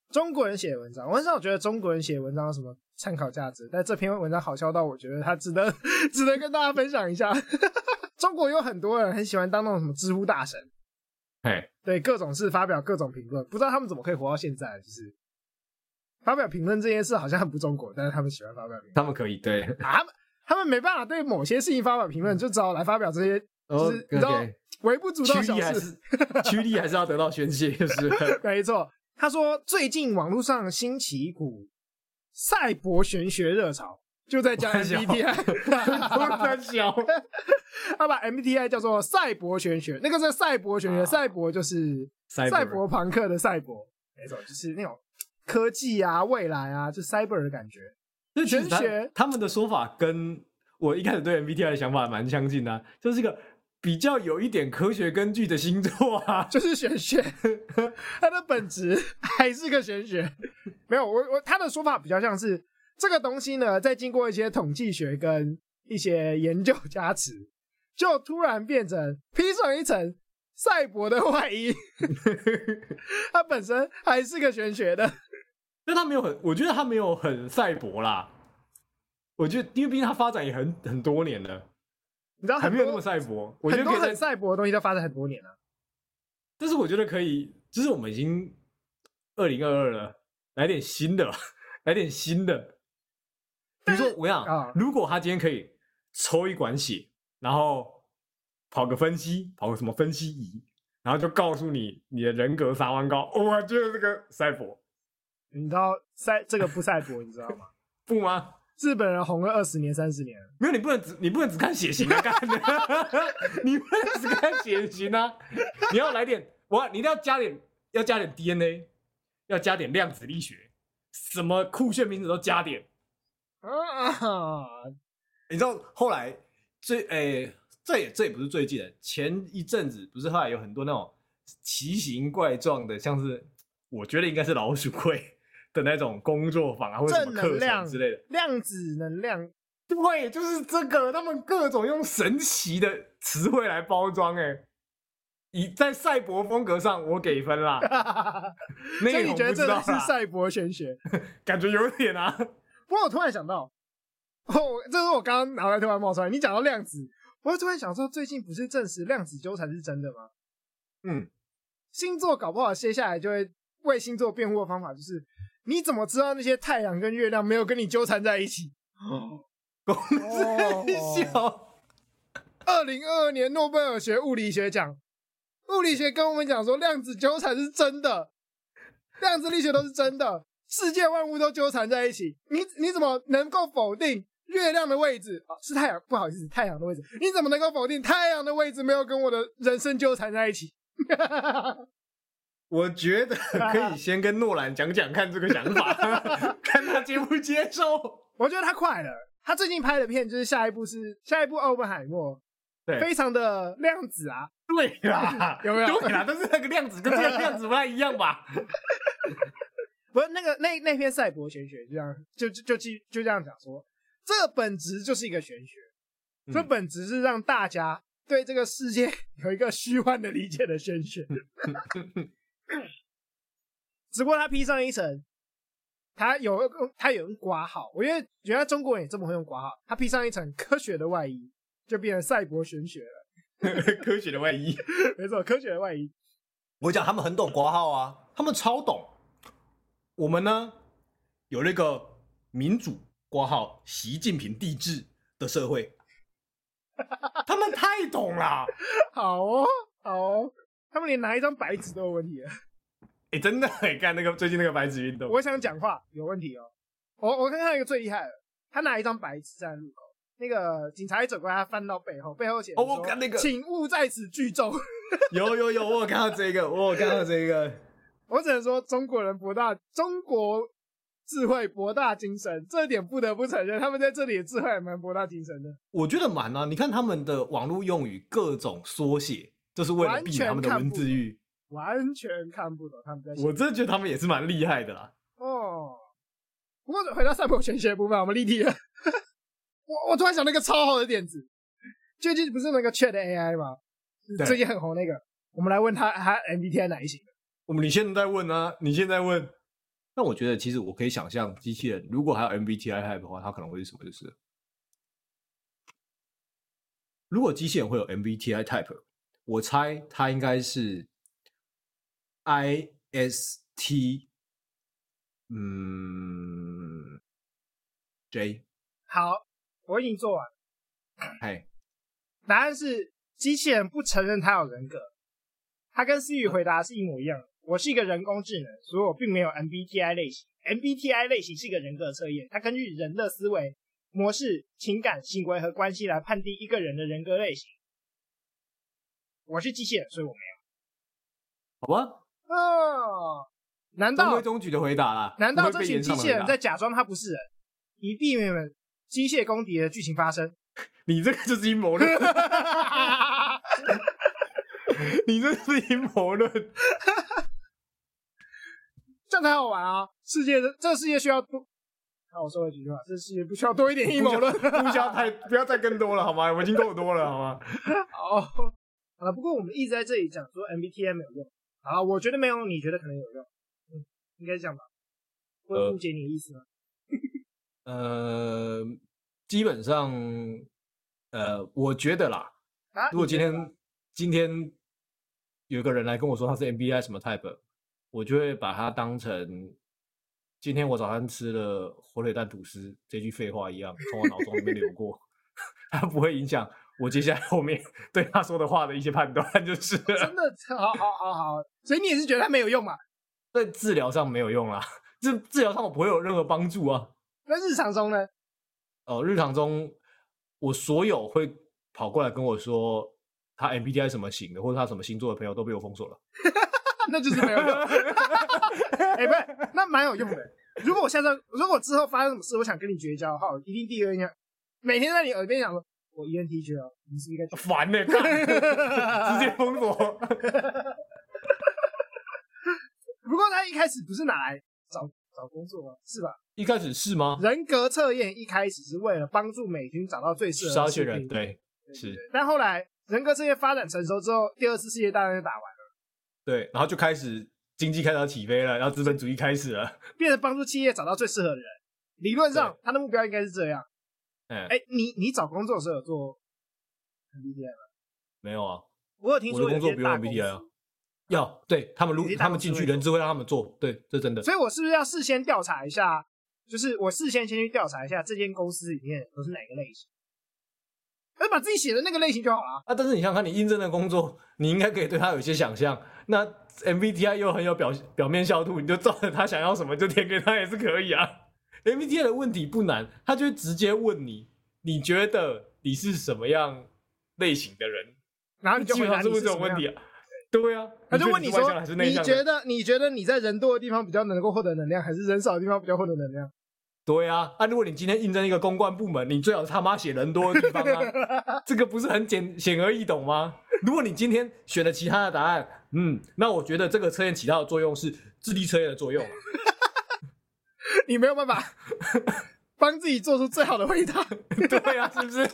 中国人写的文章。我很少觉得中国人写文章有什么参考价值，但这篇文章好笑到我觉得它值得 值得跟大家分享一下。中国有很多人很喜欢当那种什么知乎大神，嘿，对各种事发表各种评论，不知道他们怎么可以活到现在，就是。发表评论这件事好像很不中国，但是他们喜欢发表评论。他们可以对啊，他们他们没办法对某些事情发表评论，就只好来发表这些，就是你知道微不足道小事，趋利还是要得到宣泄，就是 没错。他说最近网络上兴起一股赛博玄学热潮，就在讲 MBTI，他把 MBTI 叫做赛博玄学，那个是赛博玄学，赛博就是赛博。朋克的赛博，没错，就是那种。科技啊，未来啊，就 cyber 的感觉。就玄学，他们的说法跟我一开始对 MBTI 的想法蛮相近的啊，就是一个比较有一点科学根据的星座啊，就是玄学。它的本质还是个玄学。没有，我我他的说法比较像是这个东西呢，在经过一些统计学跟一些研究加持，就突然变成披上一层赛博的外衣。它本身还是个玄学的。但它没有很，我觉得它没有很赛博啦。我觉得，因为毕竟它发展也很很多年了，你知道，还没有那么赛博。我觉得可以很赛博的东西都发展很多年了。但是我觉得可以，就是我们已经二零二二了，来点新的，来点新的。比如说，我想，啊、如果他今天可以抽一管血，然后跑个分析，跑个什么分析仪，然后就告诉你你的人格三万高，我觉得这个赛博。你知道赛这个不赛博，你知道吗？不吗？日本人红了二十年、三十年，没有，你不能只你不能只看血型啊！干的，你不能只看血型啊！你要来点，我你一定要加点，要加点 DNA，要加点量子力学，什么酷炫名字都加点。啊！你知道后来最诶、欸，这也这也不是最近的，前一阵子不是后来有很多那种奇形怪状的，像是我觉得应该是老鼠会。的那种工作坊啊，或者什么课程之类的，量子能量，对，就是这个，他们各种用神奇的词汇来包装，哎，以在赛博风格上，我给分啦。所以你觉得这是赛博玄学？感觉有点啊。不过我突然想到，哦，这是我刚刚脑袋突然冒出来，你讲到量子，我就突然想说，最近不是证实量子纠缠是真的吗？嗯，星座搞不好接下来就会为星座辩护的方法就是。你怎么知道那些太阳跟月亮没有跟你纠缠在一起？公司笑。二零二二年诺贝尔学物理学奖物理学跟我们讲说量子纠缠是真的，量子力学都是真的，世界万物都纠缠在一起。你你怎么能够否定月亮的位置？哦，是太阳，不好意思，太阳的位置。你怎么能够否定太阳的位置没有跟我的人生纠缠在一起？我觉得可以先跟诺兰讲讲看这个想法，看他接不接受。我觉得他快了，他最近拍的片就是下一部是下一部《奥本海默》，对，非常的量子啊。对啦，有没有？对啦，但是那个量子跟这个量子不太一样吧？不是那个那那篇赛博玄学就，这样就就就就就这样讲说，这个本质就是一个玄学，嗯、这本质是让大家对这个世界有一个虚幻的理解的玄学。只不过他披上一层，他有他有人挂号，我觉得原来中国人也这么会用挂号，他披上一层科学的外衣，就变成赛博玄学了。科学的外衣，没错，科学的外衣。我讲他们很懂括号啊，他们超懂。我们呢，有那个民主挂号习近平帝制的社会，他们太懂了。好哦，好哦，他们连拿一张白纸都有问题了。哎、欸，真的，你看那个最近那个白纸运动，我想讲话有问题哦。我我看到一个最厉害的，他拿一张白纸在路口。那个警察一走过来，他翻到背后，背后写哦，我看那个，请勿在此聚众。有有有，我有看到这个，我有看到这个。我只能说，中国人博大，中国智慧博大精深，这点不得不承认，他们在这里的智慧还蛮博大精深的。我觉得蛮啊，你看他们的网络用语，各种缩写，就是为了避免他们的文字狱，完全看不懂他们在。我真的觉得他们也是蛮厉害的啦。哦，不过回到赛博玄学的部分，我们离题了。我我突然想到一个超好的点子，最近不是那个 Chat AI 吗？最近很红那个，我们来问他他 MBTI 哪一型的？我们你现在在问啊？你现在问？那我觉得其实我可以想象，机器人如果还有 MBTI type 的话，它可能会是什么？就是如果机器人会有 MBTI type，我猜它应该是 IST，嗯，J。好。我已经做完了。嘿，答案是机器人不承认它有人格，它跟 Siri 回答是一模一样的。我是一个人工智能，所以我并没有 MBTI 类型。MBTI 类型是一个人格测验，它根据人的思维模式、情感、行为和关系来判定一个人的人格类型。我是机器人，所以我没有。好吧。哦，难道中规中矩的回答啦？难道这群机器人在假装他不是人，以避免机械公敌的剧情发生，你这个就是阴谋论，你这是阴谋论，这样才好玩啊！世界的这个世界需要多，那我说了几句话，这世界不需要多一点阴谋论，不需要太 不要再更多了，好吗？我已经够多了，好吗？好，好了，不过我们一直在这里讲说 MBTI 没有用，好，我觉得没有，你觉得可能有用，嗯，应该是这样吧？会误解你的意思吗？呃，基本上，呃，我觉得啦，啊、如果今天今天有一个人来跟我说他是 MBTI 什么 type，我就会把它当成今天我早餐吃了火腿蛋吐司这句废话一样，从我脑中里面流 过，它不会影响我接下来后面对他说的话的一些判断，就是真的，好好好好，所以你也是觉得它没有用嘛？在治疗上没有用啦，治治疗上我不会有任何帮助啊。那日常中呢？哦，日常中我所有会跑过来跟我说他 MBTI 什么型的，或者他什么星座的朋友都被我封锁了。那就是没有用。哎、欸，不是，那蛮有用的。如果我现在，如果之后发生什么事，我想跟你绝交的话，我一定第一个印象，每天在你耳边讲说，我 ENTJ 哦，你是不是应该烦呢？直接封锁。不过他一开始不是拿来找找工作吗？是吧？一开始是吗？人格测验一开始是为了帮助美军找到最适合的人，对，是。但后来人格测验发展成熟之后，第二次世界大战就打完了，对，然后就开始经济开始要起飞了，然后资本主义开始了，变成帮助企业找到最适合的人。理论上，他的目标应该是这样。嗯，哎、欸，你你找工作的时候有做 MBTI 吗？没有啊，我有听说有工作不用 MBTI 啊。要对他们，如他们进去，人资会让他们做，对，这真的。所以我是不是要事先调查一下？就是我事先先去调查一下这间公司里面都是哪个类型，那把自己写的那个类型就好了啊。但是你想想看，你应征的工作，你应该可以对他有一些想象。那 MBTI 又很有表表面效度，你就照着他想要什么就填给他也是可以啊。MBTI 的问题不难，他就会直接问你，你觉得你是什么样类型的人？然后你就回答是问这种问题啊。对啊，他就问你说，你觉得你觉得你在人多的地方比较能够获得能量，还是人少的地方比较获得能量？对啊，啊，如果你今天应征一个公关部门，你最好是他妈写人多的地方啊，这个不是很简显而易懂吗？如果你今天选了其他的答案，嗯，那我觉得这个测验起到的作用是智力测验的作用，你没有办法 帮自己做出最好的回答，对啊，是不是？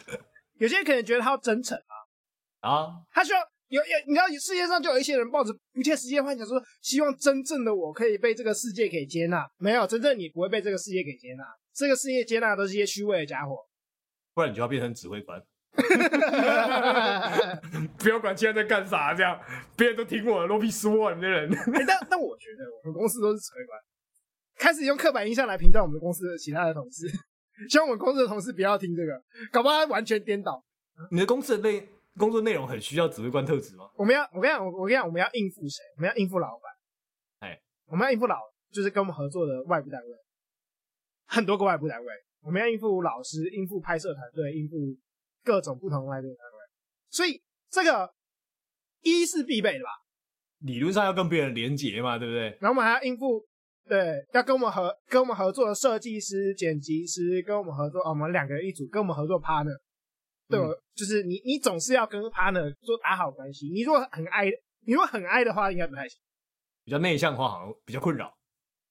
有些人可能觉得他要真诚啊，啊，他需要有有，你知道世界上就有一些人抱着不切实际的幻想，说希望真正的我可以被这个世界给接纳，没有，真正你不会被这个世界给接纳，这个世界接纳都是一些虚伪的家伙，不然你就要变成指挥官。不要管现在在干啥，这样别人都听我的，罗比说我们的人。欸、但但我觉得我们公司都是指挥官，开始用刻板印象来评价我们公司的其他的同事，希望我们公司的同事不要听这个，搞不好完全颠倒。你的公司的内工作内容很需要指挥官特质吗？我们要我跟你讲，我我跟你讲，我们要应付谁？我们要应付老板。哎，我们要应付老，就是跟我们合作的外部单位，很多个外部单位，我们要应付老师，应付拍摄团队，应付。各种不同的外部单位，所以这个一是必备的吧？理论上要跟别人连结嘛，对不对？然后我们还要应付，对，要跟我们合跟我们合作的设计师、剪辑师，跟我们合作，哦，我们两个人一组，跟我们合作 partner，对，嗯、就是你，你总是要跟 partner 做打好关系。你如果很爱，你如果很爱的话，应该不太行。比较内向的话，好像比较困扰。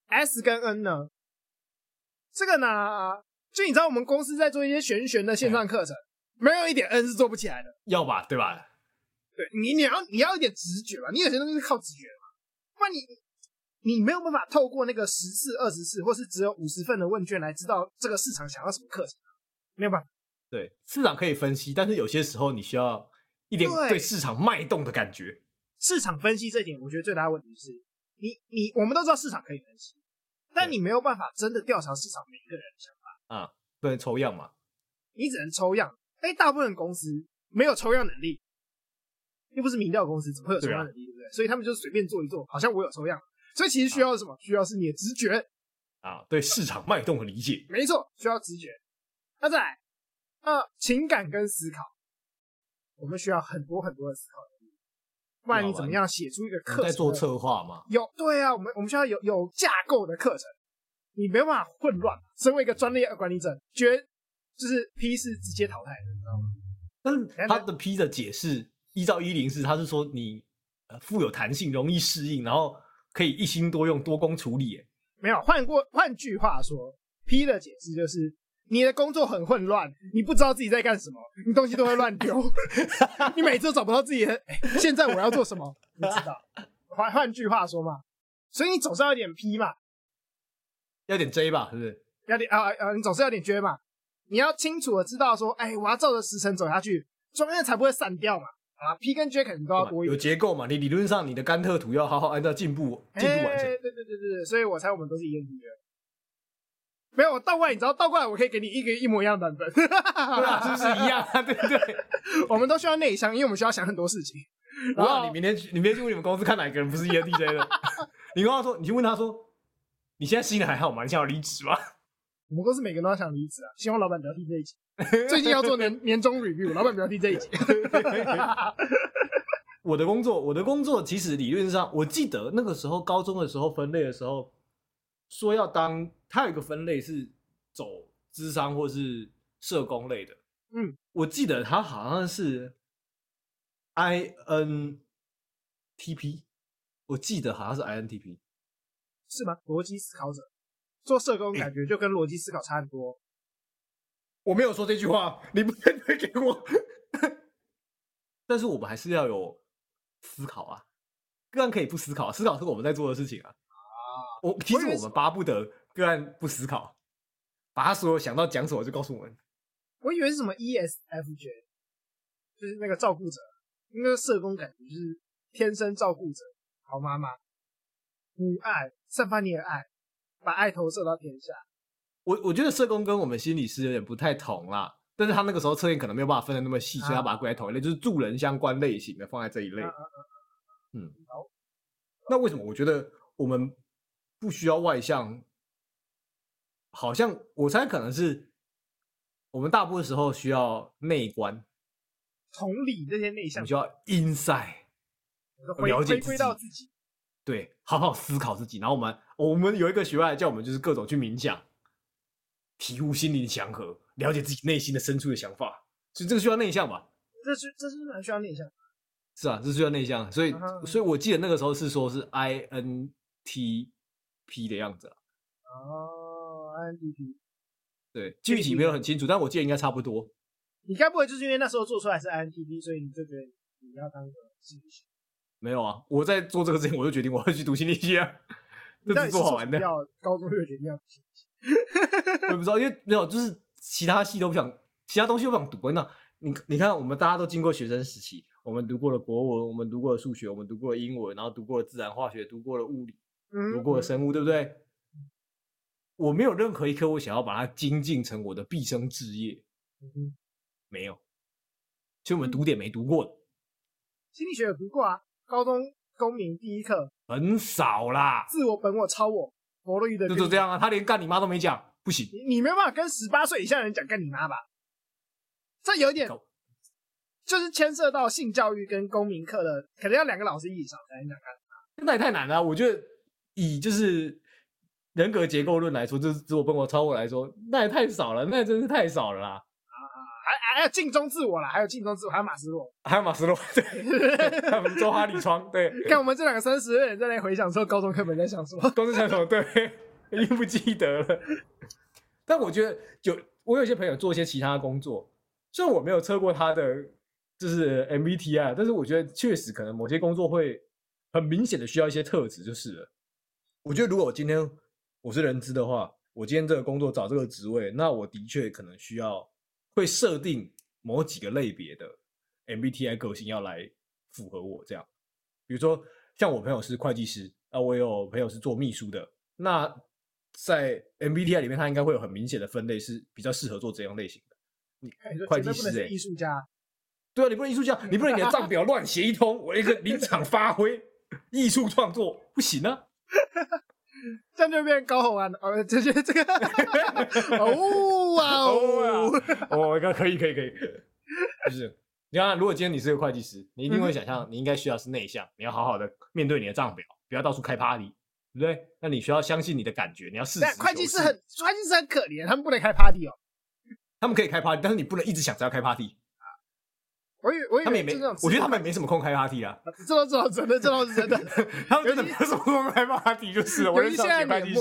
S 跟 N 呢？这个呢，就你知道，我们公司在做一些玄玄的线上课程。没有一点 N 是做不起来的，要吧，对吧？对你，你要你要一点直觉吧，你有些东西是靠直觉嘛，不然你你没有办法透过那个十次、二十次，或是只有五十份的问卷来知道这个市场想要什么课程，没有办法。对，市场可以分析，但是有些时候你需要一点对市场脉动的感觉。市场分析这一点，我觉得最大的问题是你你我们都知道市场可以分析，但你没有办法真的调查市场每一个人的想法啊，不能抽样嘛，你只能抽样。哎，大部分公司没有抽样能力，又不是民调公司，怎么会有抽样能力？对，不对？所以他们就随便做一做，好像我有抽样。所以其实需要什么？啊、需要是你的直觉啊，对市场脉动的理解。没错，需要直觉。那再来，呃，情感跟思考，我们需要很多很多的思考能力。不然你怎么样写出一个课程？在做策划吗？有，对啊，我们我们需要有有架构的课程，你没办法混乱。身为一个专业管理者，绝。就是 P 是直接淘汰的，你知道吗？但是他的 P 的解释，依照一零四，他是说你呃富有弹性，容易适应，然后可以一心多用、多工处理。哎，没有，换过换句话说，P 的解释就是你的工作很混乱，你不知道自己在干什么，你东西都会乱丢，你每次都找不到自己的。哎，现在我要做什么？你知道？换换句话说嘛，所以你总是要有点 P 嘛，要点 J 吧，是不是？要点啊啊，你总是要点 J 嘛。你要清楚的知道说，哎、欸，我要照着时辰走下去，专业才不会散掉嘛。啊，P 跟 J 肯定都要多一点。有结构嘛？你理论上你的甘特图要好好按照进步进度完成。对对对对对，所以我猜我们都是 ENTJ。没有，我倒过来，你知道倒过来，我可以给你一个一模一样的版本。对啊，是不是一样啊？对不对？我们都需要内向，因为我们需要想很多事情。然后你明天去，你明天去问你们公司看哪一个人不是 E N D J 的？你跟他说，你去问他说，你现在心里还好吗？你想要离职吗？我们公司每个人都要想离职啊！希望老板不要听这一集。最近要做年年终 review，老板不要听这一集。我的工作，我的工作其实理论上，我记得那个时候高中的时候分类的时候，说要当，它有一个分类是走智商或是社工类的。嗯，我记得它好像是 INTP，我记得好像是 INTP，是吗？逻辑思考者。做社工感觉就跟逻辑思考差很多。我没有说这句话，你不能推给我。但是我们还是要有思考啊，个案可以不思考，思考是我们在做的事情啊。啊，我其实我们巴不得个案不思考，把他所有想到讲什么就告诉我们。我以为是什么 ESFJ，就是那个照顾者，因为社工感觉就是天生照顾者，好妈妈，母爱，散发你的爱。把爱投射到天下。我我觉得社工跟我们心理师有点不太同啦。但是他那个时候测验可能没有办法分得那么细，所以他把它归在同一类，就是助人相关类型的放在这一类。嗯，好。那为什么我觉得我们不需要外向？好像我猜可能是我们大部分时候需要内观，同理这些内向，需要 inside，了解回归到自己，对，好好思考自己。然后我们我们有一个学外叫我们就是各种去冥想，体悟心灵祥和。了解自己内心的深处的想法，所以这个需要内向吧？这是这是蛮需要内向。是啊，这需要内向。所以，uh -huh. 所以我记得那个时候是说是 I N T P 的样子了哦、uh,，I N T P。对，具体没有很清楚，但我记得应该差不多。你该不会就是因为那时候做出来是 I N T P，所以你就觉得你要当个心理学？没有啊，我在做这个之前我就决定我要去读心理学啊，这是做好玩的。要高中就决定要读心理学，我不知道，因为没有就是。其他系都不想，其他东西都不想读。那你你看，我们大家都经过学生时期，我们读过了国文，我们读过了数学，我们读过了英文，然后读过了自然化学，读过了物理，读过了生物，嗯、对不对？我没有任何一科我想要把它精进成我的毕生志业，嗯、没有。所以我们读点没读过的，心理学有读过啊，高中公民第一课很少啦。自我、本我、超我，弗洛伊德就就这样啊，他连干你妈都没讲。不行，你你没有办法跟十八岁以下的人讲干你妈吧？这有点，就是牵涉到性教育跟公民课的，可能要两个老师一起上才能讲干你妈。那也太难了，我觉得以就是人格结构论来说，就是自我、本我、超我来说，那也太少了，那也真是太少了啦。啊，还还有镜中自我啦，还有镜中自我，还有马斯洛，还有马斯洛，对，他们周哈里窗，对。看我们这两个三十岁人在那回想说，高中课本在想什么？高中想什么？对，已经不记得了。但我觉得有我有些朋友做一些其他的工作，虽然我没有测过他的就是 MBTI，但是我觉得确实可能某些工作会很明显的需要一些特质，就是了。我觉得如果我今天我是人资的话，我今天这个工作找这个职位，那我的确可能需要会设定某几个类别的 MBTI 个性要来符合我这样。比如说像我朋友是会计师，啊，我有朋友是做秘书的，那。在 MBTI 里面，他应该会有很明显的分类，是比较适合做这样类型的。你会计师、欸，艺术家，对啊，你不能艺术家，你不能你的账表乱写一通，我一个临场发挥，艺术创作不行啊，这样就变高虹安了。哦，这些这个，哦哇哦，哦，可以可以可以，就是你看，如果今天你是个会计师，你一定会想象，你应该需要是内向，你要好好的面对你的账表，不要到处开 party。对不对？那你需要相信你的感觉，你要试试。会计师很，会计师很可怜，他们不能开 party 哦。他们可以开 party，但是你不能一直想着要开 party。我以为，我以为他们也没，我觉得他们也没什么空开 party 啊。这都知道，真的，这倒是真的。他们真的没有什么空开 party，就是了。我现在会计师，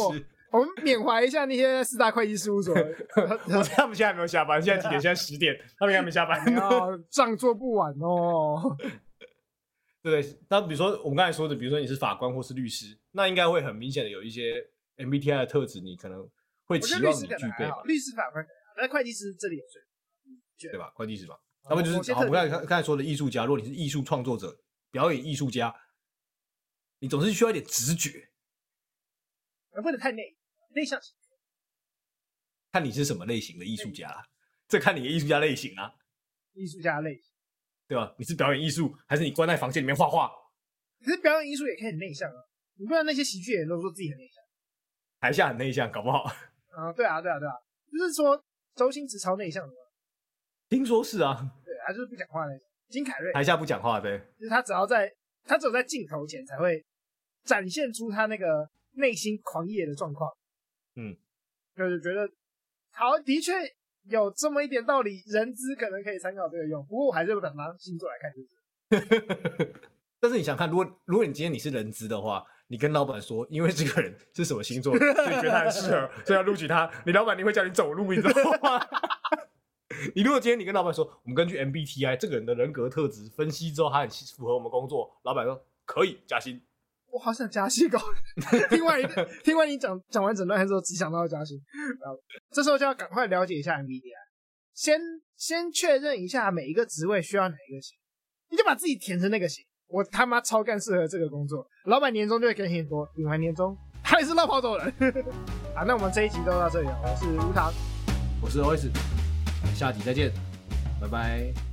我们缅怀一下那些四大会计事务所。我他们现在还没有下班，现在几点？现在十点，他们应该没下班。账做不完哦。对，那比如说我们刚才说的，比如说你是法官或是律师，那应该会很明显的有一些 MBTI 的特质，你可能会期望你具备。律师、法官，那会计师这里也是，对吧？会计师嘛，那么就是好，我们刚才刚才说的艺术家，如果你是艺术创作者、表演艺术家，你总是需要一点直觉，而不能太内内向型。看你是什么类型的艺术家，这看你的艺术家类型啊。艺术家类型。对吧？你是表演艺术，还是你关在房间里面画画？可是表演艺术也可以很内向啊！你不知道那些喜剧演员都说自己很内向，台下很内向，搞不好。啊，对啊，对啊，对啊，就是说周星驰超内向的吗？听说是啊。对，他就是不讲话那种。金凯瑞台下不讲话，对。就是他只要在，他只有在镜头前才会展现出他那个内心狂野的状况。嗯，就是觉得好，的确。有这么一点道理，人资可能可以参考这个用。不过我还是不敢拿星座来看，就是。但是你想看，如果如果你今天你是人资的话，你跟老板说，因为这个人是什么星座，所以觉得他很适合，所以要录取他。你老板你会叫你走路，你知道吗？你如果今天你跟老板说，我们根据 MBTI 这个人的人格特质分析之后，他很符合我们工作，老板说可以加薪。我好想加薪哦！听完听完你讲讲完整段之后，只想到要加薪。然后这时候就要赶快了解一下 MBTI，先先确认一下每一个职位需要哪一个型，你就把自己填成那个型。我他妈超干适合这个工作，老板年终就会给你很多，领完年终还是落跑走人。好，那我们这一集就到这里了，我是吴糖，我是 OS。下集再见，拜拜。